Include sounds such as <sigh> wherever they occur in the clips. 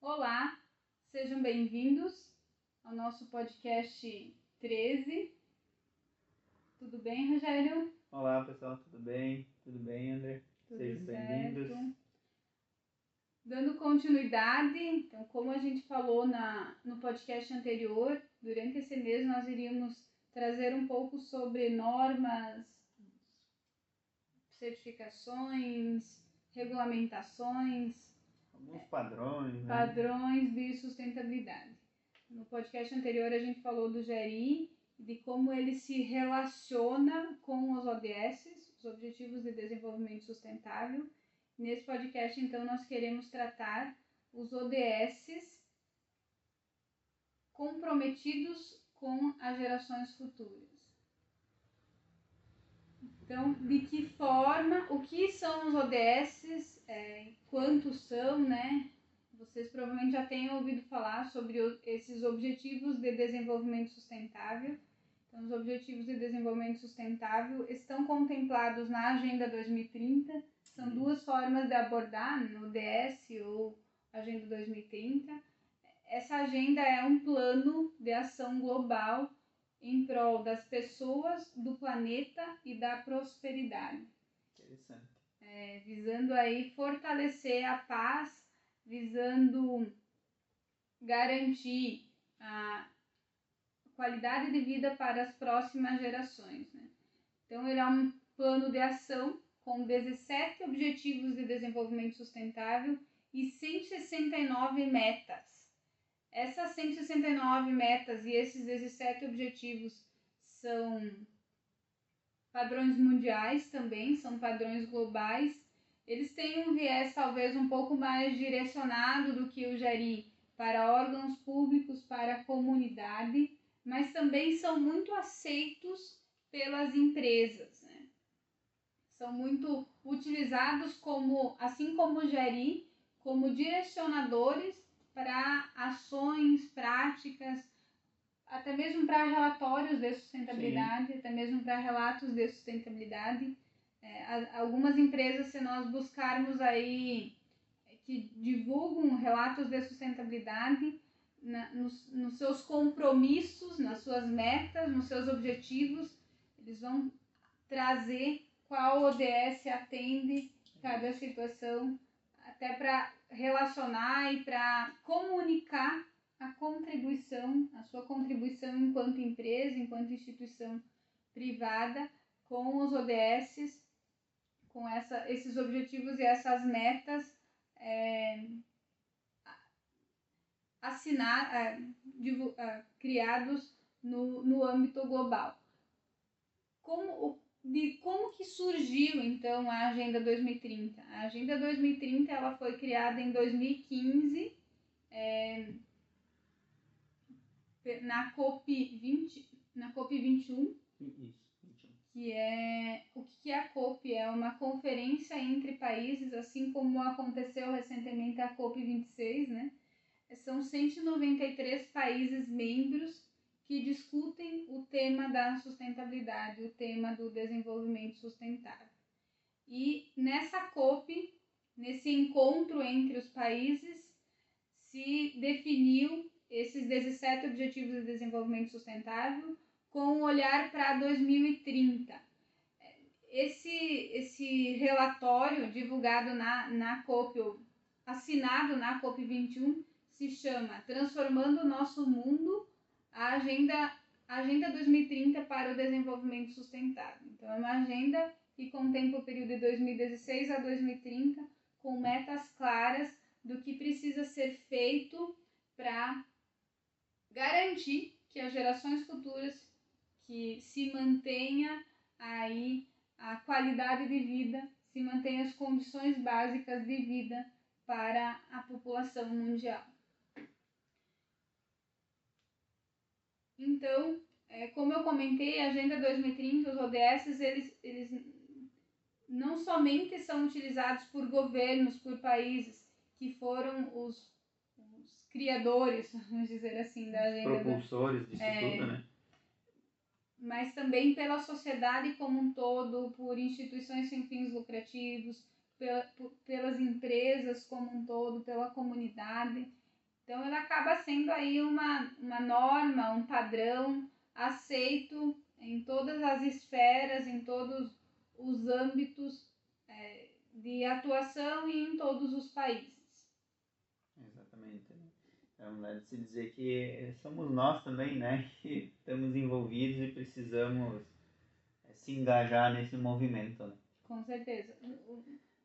Olá, sejam bem-vindos ao nosso podcast 13. Tudo bem, Rogério? Olá pessoal, tudo bem? Tudo bem, André? Tudo Sejam bem-vindos. Dando continuidade, então, como a gente falou na, no podcast anterior, durante esse mês nós iríamos trazer um pouco sobre normas, certificações, regulamentações, Alguns padrões, né? padrões de sustentabilidade. No podcast anterior a gente falou do GRI, de como ele se relaciona com os ODS, os Objetivos de Desenvolvimento Sustentável. Nesse podcast, então, nós queremos tratar os ODS comprometidos com as gerações futuras. Então, de que forma, o que são os ODS, é, quantos são, né? Vocês provavelmente já tenham ouvido falar sobre esses Objetivos de Desenvolvimento Sustentável. Então, os Objetivos de Desenvolvimento Sustentável estão contemplados na Agenda 2030. São duas formas de abordar, no ODS ou Agenda 2030. Essa agenda é um plano de ação global em prol das pessoas, do planeta e da prosperidade Interessante. É, visando aí fortalecer a paz, visando garantir a qualidade de vida para as próximas gerações. Né? Então, ele é um plano de ação com 17 Objetivos de Desenvolvimento Sustentável e 169 metas. Essas 169 metas e esses 17 objetivos são padrões mundiais também, são padrões globais. Eles têm um viés talvez um pouco mais direcionado do que o GERI para órgãos públicos, para a comunidade, mas também são muito aceitos pelas empresas. Né? São muito utilizados como, assim como o GERI, como direcionadores para ações, práticas, até mesmo para relatórios de sustentabilidade, até mesmo para relatos de sustentabilidade. É, algumas empresas, se nós buscarmos aí é, que divulgam relatos de sustentabilidade na- nos, nos seus compromissos, nas suas metas, nos seus objetivos, eles vão trazer qual ODS atende cada situação, até para relacionar e para comunicar a contribuição, a sua contribuição enquanto empresa, enquanto instituição privada, com os ODS, com essa, esses objetivos e essas metas é, assinar, é, divu- é, criados no, no âmbito global. Como, de como que surgiu então a Agenda 2030? A Agenda 2030 ela foi criada em 2015 é, pe- na COP 20, na COP 21 Isso, 21. que é o que é a COP é uma conferência entre países, assim como aconteceu recentemente a COP 26, né? São 193 países membros que discutem o tema da sustentabilidade, o tema do desenvolvimento sustentável. E nessa COP, nesse encontro entre os países, se definiu esses 17 Objetivos de Desenvolvimento Sustentável com um olhar para 2030. Esse, esse relatório divulgado na, na COP, assinado na COP21, se chama Transformando o Nosso Mundo, a Agenda, agenda 2030 para o Desenvolvimento Sustentável. Então, é uma agenda que contempla o período de 2016 a 2030, com metas claras do que precisa ser feito para garantir que as gerações futuras que se mantenha aí a qualidade de vida, se mantenha as condições básicas de vida para a população mundial. Então, é, como eu comentei, a Agenda 2030, os ODS, eles, eles não somente são utilizados por governos, por países que foram os, os criadores, vamos dizer assim, da Agenda Propulsores disso É. tudo, né? mas também pela sociedade como um todo, por instituições sem fins lucrativos, pela, por- pelas empresas como um todo, pela comunidade. Então, ela acaba sendo aí uma, uma norma, um padrão aceito em todas as esferas, em todos os âmbitos é, de atuação e em todos os países. Exatamente. Então, é de se dizer que somos nós também, né, <laughs> que estamos envolvidos e precisamos é, se engajar nesse movimento. Né? Com certeza.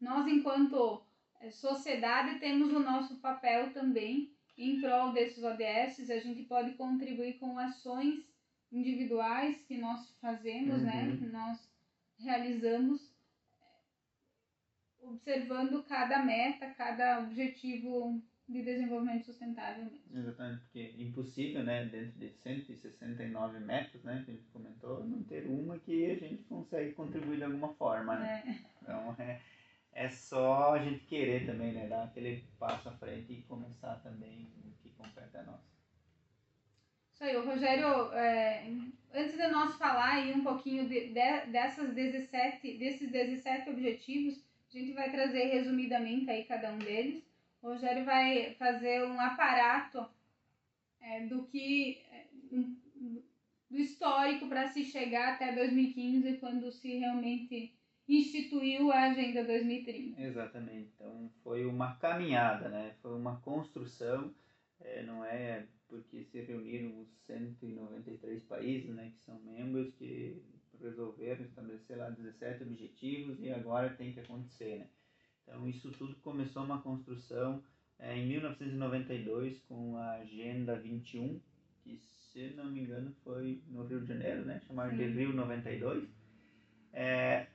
Nós, enquanto é, sociedade, temos o nosso papel também em prol desses ODS. A gente pode contribuir com ações individuais que nós fazemos, né, uhum. né? Nós realizamos observando cada meta, cada objetivo de desenvolvimento sustentável mesmo. Exatamente, porque é impossível, né, dentro de 169 metas, né, que a gente comentou, não ter uma que a gente consegue contribuir de alguma forma, né? É. Então, é, é só a gente querer também, né, dar aquele passo à frente e começar também o que compete a nós. Isso aí, o Rogério, é, antes de nós falar aí um pouquinho de, de, dessas 17, desses 17 objetivos, a gente vai trazer resumidamente aí cada um deles. O Rogério vai fazer um aparato é, do que é, do histórico para se chegar até 2015, quando se realmente instituiu a Agenda 2030. Exatamente. Então foi uma caminhada, né? Foi uma construção. É, não é porque se reuniram os 193 países, né, que são membros que resolveram estabelecer lá 17 objetivos e agora tem que acontecer, né? Então, isso tudo começou uma construção é, em 1992 com a Agenda 21, que, se não me engano, foi no Rio de Janeiro, né? Chamado de Rio 92. É,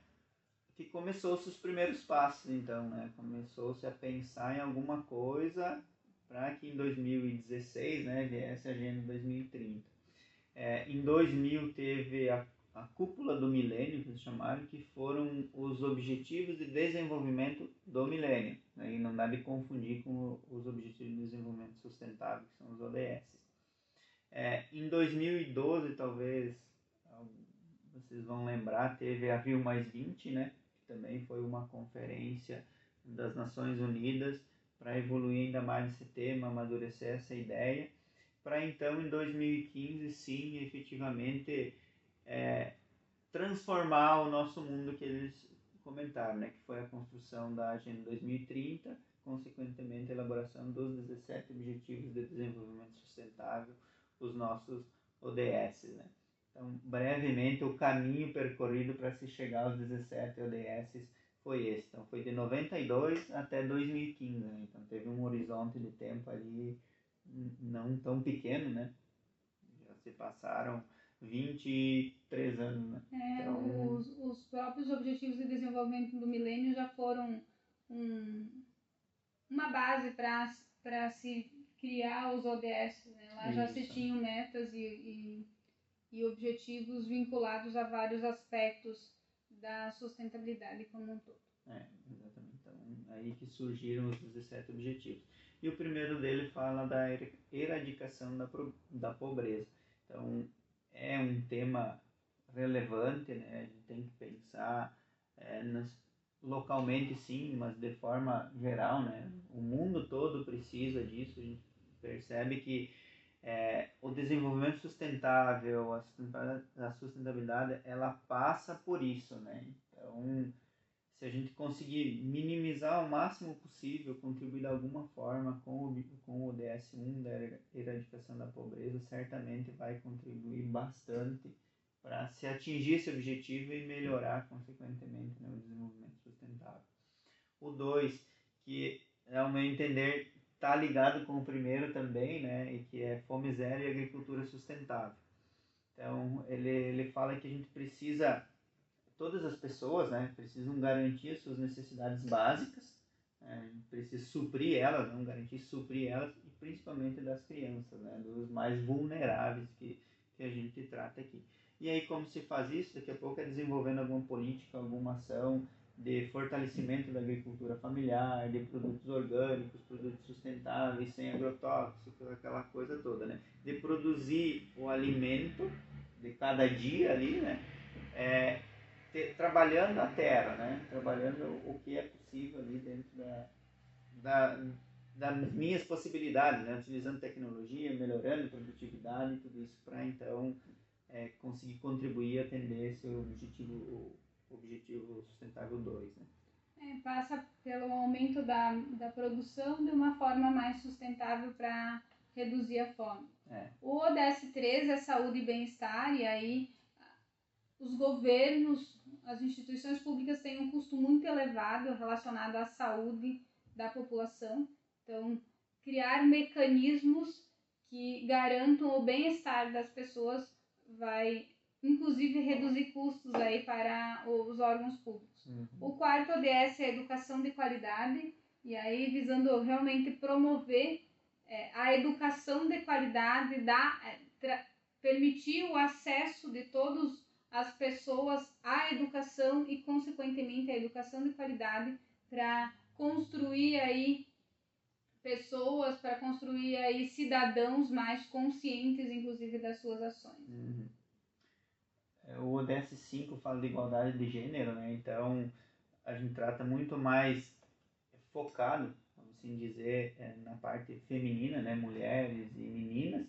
que começou-se os primeiros passos, então, né? Começou-se a pensar em alguma coisa para que em 2016, né, viesse a Agenda 2030. É, em 2000 teve a a cúpula do milênio, que eles chamaram, que foram os objetivos de desenvolvimento do milênio. Né? E não dá de confundir com os objetivos de desenvolvimento sustentável, que são os ODS. É, em 2012, talvez vocês vão lembrar, teve a Rio Mais 20, né? que também foi uma conferência das Nações Unidas para evoluir ainda mais esse tema, amadurecer essa ideia, para então em 2015, sim, efetivamente é, transformar o nosso mundo que eles comentaram, né, que foi a construção da Agenda 2030, consequentemente a elaboração dos 17 Objetivos de Desenvolvimento Sustentável, os nossos ODS. Né. Então, brevemente, o caminho percorrido para se chegar aos 17 ODS foi esse. Então, foi de 92 até 2015. Né? Então, teve um horizonte de tempo ali não tão pequeno, né? Já se passaram 23 anos, né? É, então... os, os próprios Objetivos de Desenvolvimento do Milênio já foram um, uma base para se criar os ODS, né? Lá Isso. já se tinham metas e, e, e objetivos vinculados a vários aspectos da sustentabilidade como um todo. É, exatamente. Então, aí que surgiram os 17 objetivos. E o primeiro dele fala da erradicação da, da pobreza. Então, é um tema relevante, né? A gente tem que pensar é, nas, localmente sim, mas de forma geral, né? O mundo todo precisa disso. A gente percebe que é, o desenvolvimento sustentável, a sustentabilidade, ela passa por isso, né? Então, se a gente conseguir minimizar o máximo possível, contribuir de alguma forma com o, com o DS1 da erradicação da pobreza, certamente vai contribuir bastante para se atingir esse objetivo e melhorar, consequentemente, né, o desenvolvimento sustentável. O 2, que, ao meu entender, está ligado com o primeiro também, né, e que é fome zero e agricultura sustentável. Então, ele, ele fala que a gente precisa todas as pessoas né, precisam garantir as suas necessidades básicas, né, precisa suprir elas, não garantir suprir elas, e principalmente das crianças, né, dos mais vulneráveis que, que a gente trata aqui. E aí, como se faz isso? Daqui a pouco é desenvolvendo alguma política, alguma ação de fortalecimento da agricultura familiar, de produtos orgânicos, produtos sustentáveis, sem agrotóxicos, aquela coisa toda, né? De produzir o alimento de cada dia ali, né? É, ter, trabalhando a terra, né? Trabalhando o que é possível ali dentro da, da, das minhas possibilidades, né? utilizando tecnologia, melhorando a produtividade, tudo isso para então é, conseguir contribuir a atender esse objetivo, objetivo sustentável 2. Né? É, passa pelo aumento da, da produção de uma forma mais sustentável para reduzir a fome. É. O ODS 3 é saúde e bem-estar, e aí os governos, as instituições públicas têm um custo muito elevado relacionado à saúde da população. Então, criar mecanismos que garantam o bem-estar das pessoas vai, inclusive, reduzir custos aí para os órgãos públicos. Uhum. O quarto ODS é a educação de qualidade, e aí visando realmente promover é, a educação de qualidade, da, é, permitir o acesso de todas as pessoas à educação e, consequentemente, a educação de qualidade para construir aí pessoas, para construir aí cidadãos mais conscientes, inclusive, das suas ações. Uhum. É, o ODS 5 fala de igualdade de gênero, né? Então, a gente trata muito mais focado, vamos assim dizer, é, na parte feminina, né? Mulheres e meninas,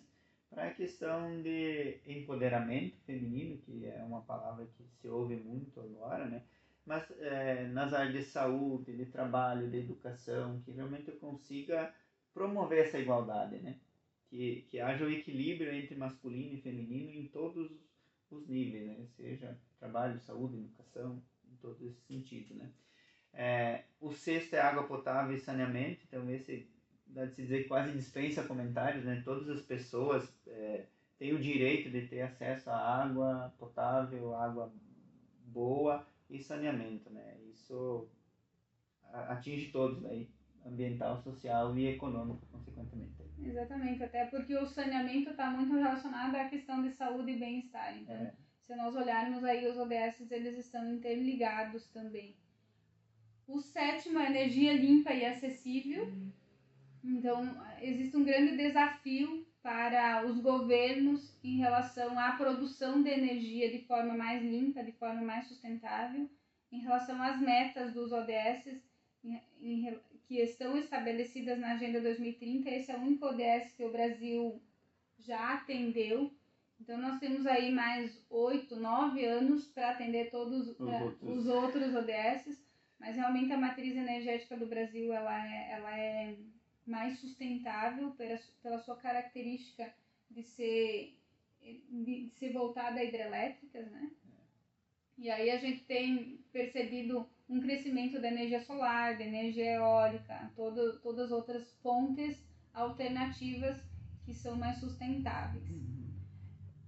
para a questão de empoderamento feminino, que é uma palavra que se ouve muito agora, né? mas é, nas áreas de saúde, de trabalho, de educação, que realmente eu consiga promover essa igualdade, né? Que, que haja o equilíbrio entre masculino e feminino em todos os níveis, né? Seja trabalho, saúde, educação, em todo esse sentido, né? É, o sexto é água potável e saneamento, então esse dá de se dizer quase dispensa comentários, né? Todas as pessoas é, têm o direito de ter acesso à água potável, água boa e saneamento, né? Isso atinge todos aí, ambiental, social e econômico, consequentemente. Exatamente, até porque o saneamento está muito relacionado à questão de saúde e bem-estar. Então, é. se nós olharmos aí os ODS, eles estão interligados também. O sétimo é energia limpa e acessível. Então, existe um grande desafio para os governos em relação à produção de energia de forma mais limpa, de forma mais sustentável, em relação às metas dos ODS em, em, que estão estabelecidas na Agenda 2030. Esse é o único ODS que o Brasil já atendeu. Então, nós temos aí mais oito, nove anos para atender todos os, uh, outros. os outros ODS, mas realmente a matriz energética do Brasil ela é, ela é mais sustentável pela, pela sua característica de ser, de, de ser voltada a hidrelétricas, né? E aí a gente tem percebido um crescimento da energia solar, da energia eólica, todo, todas as outras fontes alternativas que são mais sustentáveis.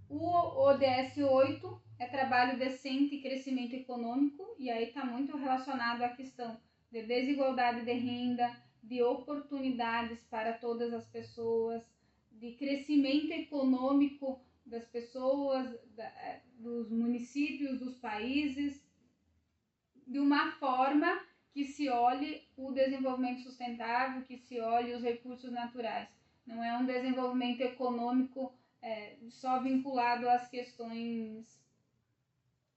O ODS 8 é trabalho decente e crescimento econômico, e aí está muito relacionado à questão de desigualdade de renda, de oportunidades para todas as pessoas, de crescimento econômico das pessoas, da, é, dos municípios, dos países, de uma forma que se olhe o desenvolvimento sustentável, que se olhe os recursos naturais. Não é um desenvolvimento econômico é, só vinculado às questões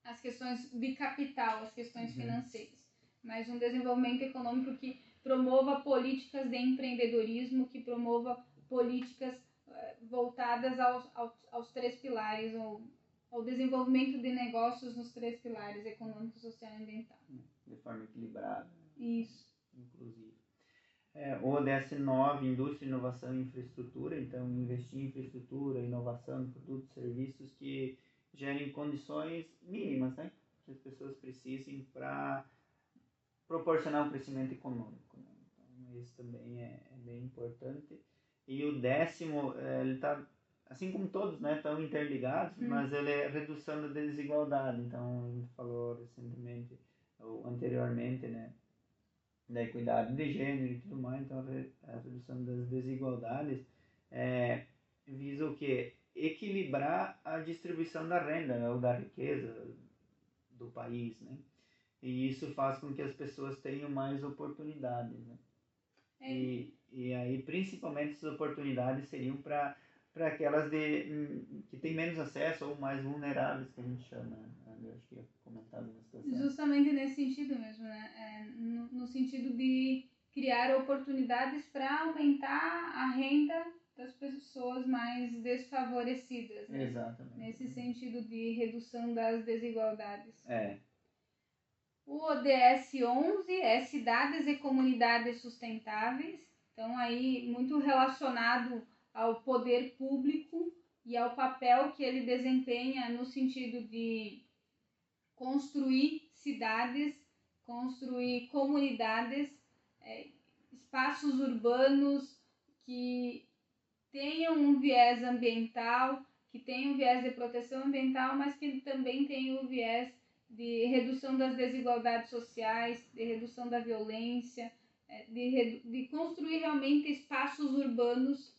às questões de capital, às questões uhum. financeiras, mas um desenvolvimento econômico que promova políticas de empreendedorismo, que promova políticas eh, voltadas aos, aos, aos três pilares, ou ao desenvolvimento de negócios nos três pilares, econômico, social e ambiental. De forma equilibrada. Isso. Inclusive. É, o ODS 9, Indústria, Inovação e Infraestrutura, então investir em infraestrutura, inovação, produtos, serviços que gerem condições mínimas, né? Que as pessoas precisem para proporcionar um crescimento econômico. Né? Então, isso também é, é, bem importante. E o décimo, é, ele está, assim como todos, né, estão interligados, hum. mas ele é redução da desigualdade. Então, a gente falou recentemente, ou anteriormente, né, da equidade de gênero e tudo mais. Então, a redução das desigualdades é, visa o quê? Equilibrar a distribuição da renda, né, ou da riqueza do país, né? E isso faz com que as pessoas tenham mais oportunidades, né? É. E, e aí, principalmente, essas oportunidades seriam para para aquelas de, hum, que têm menos acesso ou mais vulneráveis, que a gente chama. Né? Eu acho que ia comentar algumas situação. Justamente nesse sentido mesmo, né? É, no, no sentido de criar oportunidades para aumentar a renda das pessoas mais desfavorecidas. Né? Exatamente. Nesse sentido de redução das desigualdades. É. O ODS 11 é Cidades e Comunidades Sustentáveis. Então, aí, muito relacionado ao poder público e ao papel que ele desempenha no sentido de construir cidades, construir comunidades, é, espaços urbanos que tenham um viés ambiental, que tenham um viés de proteção ambiental, mas que também tenham um viés de redução das desigualdades sociais, de redução da violência, é, de, de construir realmente espaços urbanos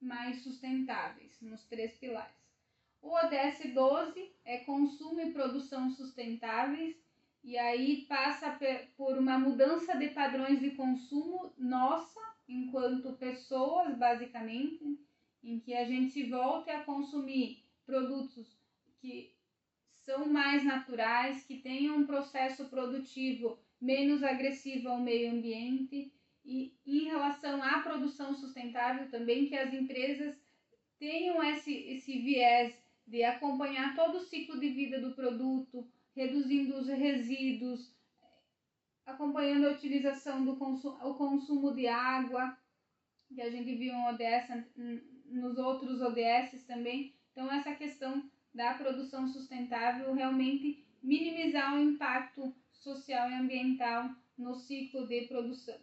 mais sustentáveis, nos três pilares. O ODS 12 é consumo e produção sustentáveis, e aí passa por uma mudança de padrões de consumo nossa, enquanto pessoas, basicamente, em que a gente volte a consumir produtos que são mais naturais, que tenham um processo produtivo menos agressivo ao meio ambiente e em relação à produção sustentável também que as empresas tenham esse, esse viés de acompanhar todo o ciclo de vida do produto, reduzindo os resíduos, acompanhando a utilização do consumo, o consumo de água, que a gente viu em ODS, nos outros ODS também. Então, essa questão da produção sustentável realmente minimizar o impacto social e ambiental no ciclo de produção.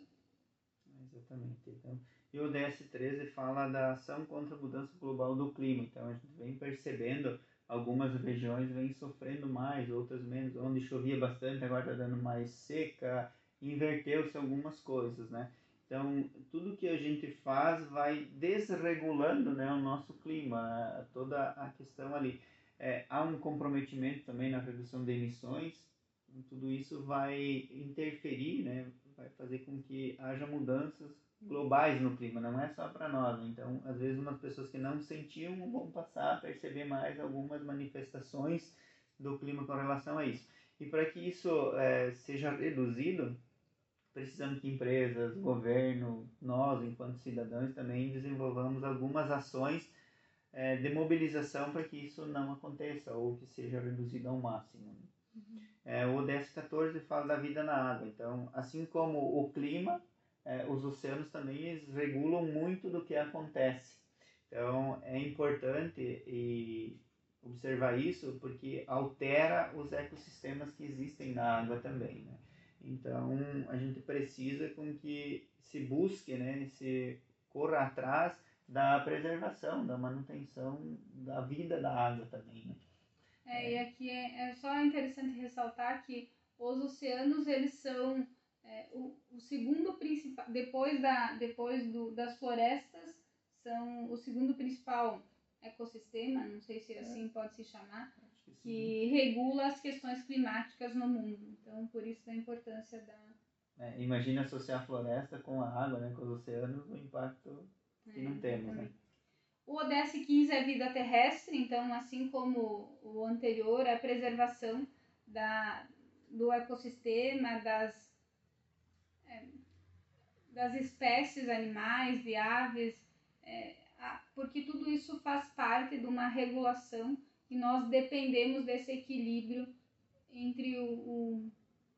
Exatamente. Então, e o DS13 fala da ação contra a mudança global do clima. Então, a gente vem percebendo algumas regiões vêm sofrendo mais, outras menos. Onde chovia bastante, agora está dando mais seca. Inverteu-se algumas coisas, né? Então, tudo que a gente faz vai desregulando né, o nosso clima, toda a questão ali. É, há um comprometimento também na redução de emissões, tudo isso vai interferir, né, vai fazer com que haja mudanças globais no clima, não é só para nós. Né? Então, às vezes, umas pessoas que não sentiam vão passar a perceber mais algumas manifestações do clima com relação a isso. E para que isso é, seja reduzido, precisamos que empresas, governo, nós, enquanto cidadãos, também desenvolvamos algumas ações é, de mobilização para que isso não aconteça ou que seja reduzido ao máximo. Uhum. É, o ODS 14 fala da vida na água. Então, assim como o clima, é, os oceanos também regulam muito do que acontece. Então, é importante e observar isso porque altera os ecossistemas que existem na água também. Né? Então, a gente precisa com que se busque, né, se corra atrás da preservação, da manutenção da vida da água também. Né? É, e aqui é, é só interessante ressaltar que os oceanos eles são é, o, o, segundo principal depois da depois do, das florestas são o segundo principal ecossistema não sei se assim pode se chamar que, que regula as questões climáticas no mundo então por isso da importância da é, imagina associar a floresta com a água né com os oceanos o impacto que não é, temos né o ODS 15 é vida terrestre, então, assim como o anterior, é a preservação da, do ecossistema, das, é, das espécies animais, de aves, é, porque tudo isso faz parte de uma regulação e nós dependemos desse equilíbrio entre o, o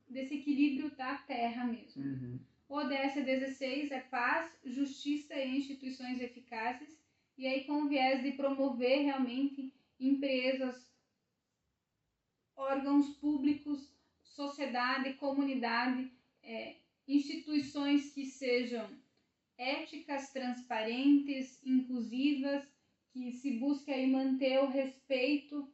desse equilíbrio da terra mesmo. Uhum. ODS 16 é paz, justiça e instituições eficazes e aí com o viés de promover realmente empresas, órgãos públicos, sociedade, comunidade, é, instituições que sejam éticas, transparentes, inclusivas, que se busque aí manter o respeito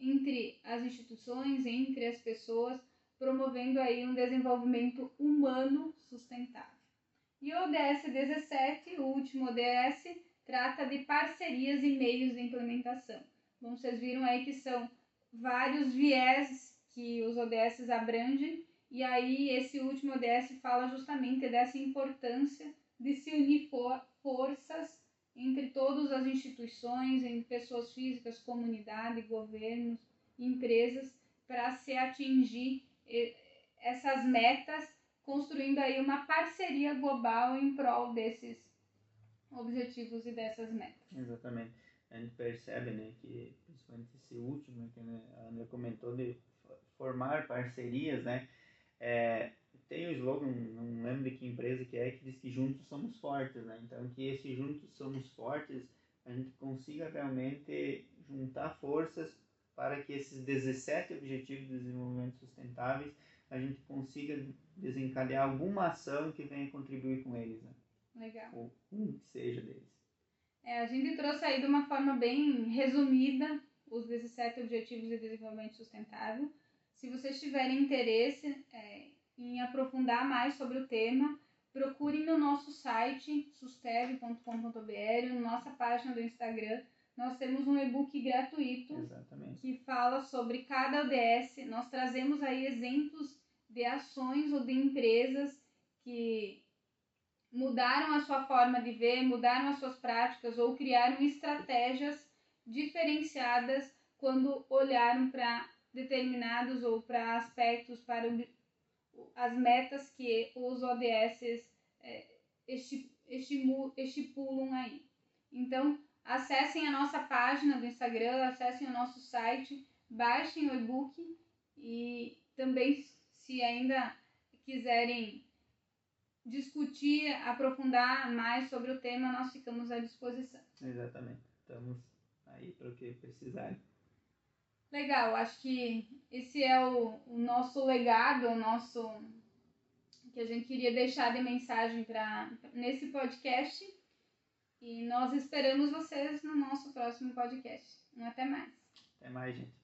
entre as instituições, entre as pessoas, promovendo aí um desenvolvimento humano sustentável. E o ODS 17, o último ODS, trata de parcerias e meios de implementação. Bom, vocês viram aí que são vários viés que os ODS abrangem, e aí esse último ODS fala justamente dessa importância de se unir for forças entre todas as instituições, entre pessoas físicas, comunidade, governos, empresas, para se atingir essas metas construindo aí uma parceria global em prol desses objetivos e dessas metas. Exatamente. A gente percebe, né, que principalmente esse último que a Ana comentou de formar parcerias, né, é, tem o slogan, não lembro de que empresa que é, que diz que juntos somos fortes, né? Então, que esse juntos somos fortes, a gente consiga realmente juntar forças para que esses 17 Objetivos de Desenvolvimento Sustentáveis a gente consiga desencadear alguma ação que venha contribuir com eles. Né? Legal. Ou um que seja deles. É, a gente trouxe aí de uma forma bem resumida os 17 Objetivos de Desenvolvimento Sustentável. Se vocês tiverem interesse é, em aprofundar mais sobre o tema, procurem no nosso site sustev.com.br, na nossa página do Instagram. Nós temos um e-book gratuito Exatamente. que fala sobre cada ODS. Nós trazemos aí exemplos de ações ou de empresas que mudaram a sua forma de ver, mudaram as suas práticas ou criaram estratégias diferenciadas quando olharam para determinados ou para aspectos, para as metas que os ODS é, estipulam aí. Então, acessem a nossa página do Instagram, acessem o nosso site, baixem o e-book e também, se ainda quiserem discutir, aprofundar mais sobre o tema, nós ficamos à disposição. Exatamente. Estamos aí para o que precisarem. Legal, acho que esse é o, o nosso legado, o nosso que a gente queria deixar de mensagem para nesse podcast. E nós esperamos vocês no nosso próximo podcast. Um até mais. Até mais, gente.